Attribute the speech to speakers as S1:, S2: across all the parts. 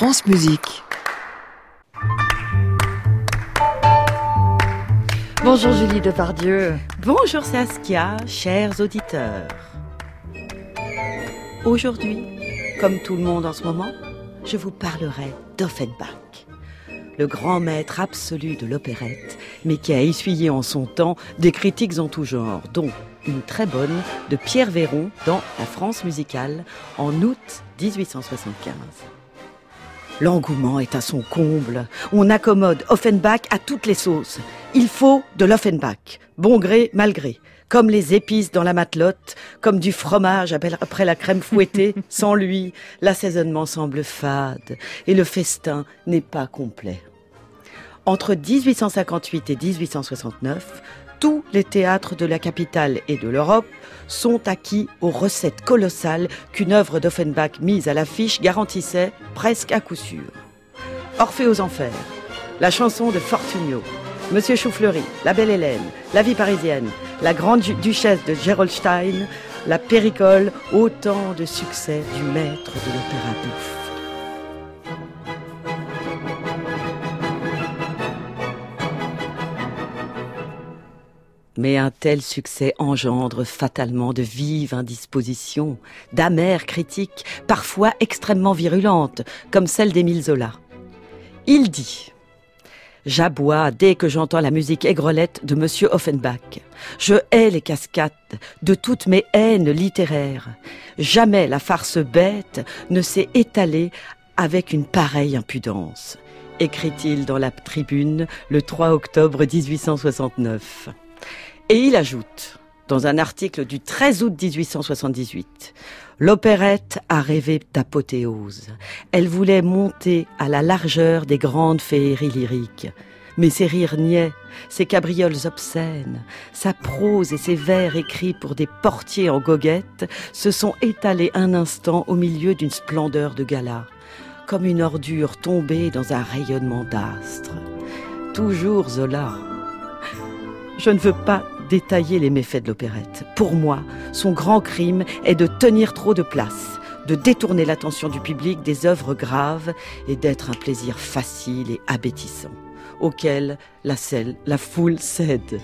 S1: France Musique.
S2: Bonjour Julie Depardieu.
S3: Bonjour Saskia, chers auditeurs. Aujourd'hui, comme tout le monde en ce moment, je vous parlerai d'Offenbach, le grand maître absolu de l'opérette, mais qui a essuyé en son temps des critiques en tout genre, dont une très bonne de Pierre Véron dans La France musicale en août 1875. L'engouement est à son comble. On accommode Offenbach à toutes les sauces. Il faut de l'Offenbach, bon gré, mal gré. Comme les épices dans la matelote, comme du fromage après la crème fouettée, sans lui, l'assaisonnement semble fade et le festin n'est pas complet. Entre 1858 et 1869, tous les théâtres de la capitale et de l'Europe sont acquis aux recettes colossales qu'une œuvre d'Offenbach mise à l'affiche garantissait presque à coup sûr. Orphée aux enfers, la chanson de Fortunio, Monsieur Choufleury, La Belle Hélène, La Vie parisienne, La Grande Duchesse de Gerolstein, La Péricole, autant de succès du maître de l'opéra bouffe. Mais un tel succès engendre fatalement de vives indispositions, d'amères critiques, parfois extrêmement virulentes, comme celle d'Émile Zola. Il dit J'aboie dès que j'entends la musique aigrelette de Monsieur Offenbach. Je hais les cascades de toutes mes haines littéraires. Jamais la farce bête ne s'est étalée avec une pareille impudence, écrit-il dans la tribune le 3 octobre 1869. Et il ajoute, dans un article du 13 août 1878, L'opérette a rêvé d'apothéose. Elle voulait monter à la largeur des grandes féeries lyriques. Mais ses rires niais, ses cabrioles obscènes, sa prose et ses vers écrits pour des portiers en goguette se sont étalés un instant au milieu d'une splendeur de gala, comme une ordure tombée dans un rayonnement d'astre. Toujours Zola. Je ne veux pas détailler les méfaits de l'opérette. Pour moi, son grand crime est de tenir trop de place, de détourner l'attention du public des œuvres graves et d'être un plaisir facile et abétissant, auquel la, la foule cède.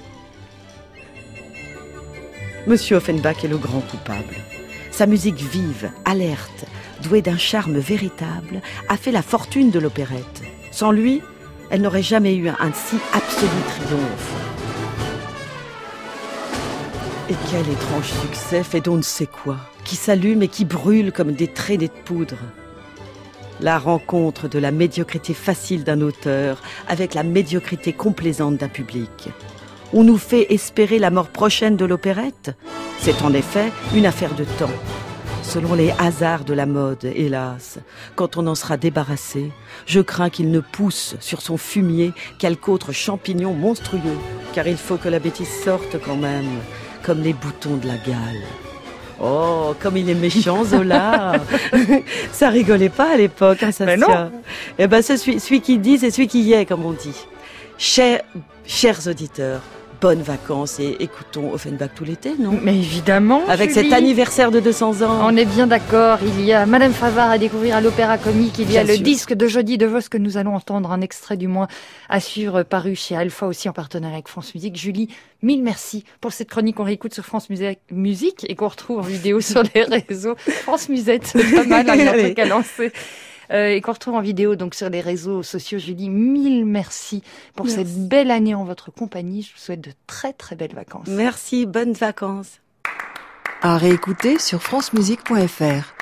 S3: Monsieur Offenbach est le grand coupable. Sa musique vive, alerte, douée d'un charme véritable, a fait la fortune de l'opérette. Sans lui, elle n'aurait jamais eu un si absolu triomphe. Et quel étrange succès fait on ne sait quoi, qui s'allume et qui brûle comme des traînées de poudre. La rencontre de la médiocrité facile d'un auteur avec la médiocrité complaisante d'un public. On nous fait espérer la mort prochaine de l'opérette C'est en effet une affaire de temps. Selon les hasards de la mode, hélas, quand on en sera débarrassé, je crains qu'il ne pousse sur son fumier quelque autre champignon monstrueux, car il faut que la bêtise sorte quand même comme les boutons de la gale. Oh, comme il est méchant, Zola Ça rigolait pas à l'époque, hein, ça
S2: non
S3: Eh ben, celui, celui qui dit, c'est celui qui y est, comme on dit. Chers, chers auditeurs, bonnes vacances et écoutons Offenbach tout l'été, non?
S2: Mais évidemment.
S3: Avec cet anniversaire de 200 ans.
S2: On est bien d'accord. Il y a Madame Favard à découvrir à l'Opéra Comique. Il y a le disque de jeudi de Vos que nous allons entendre, un extrait du moins à suivre paru chez Alpha aussi en partenariat avec France Musique. Julie, mille merci pour cette chronique qu'on réécoute sur France Musique et qu'on retrouve en vidéo sur les réseaux. France Musette, c'est pas mal, un truc à lancer. Euh, et qu'on retrouve en vidéo donc sur les réseaux sociaux. Julie, mille merci pour cette belle année en votre compagnie. Je vous souhaite de très très belles vacances.
S3: Merci, bonnes vacances.
S1: À réécouter sur francemusique.fr.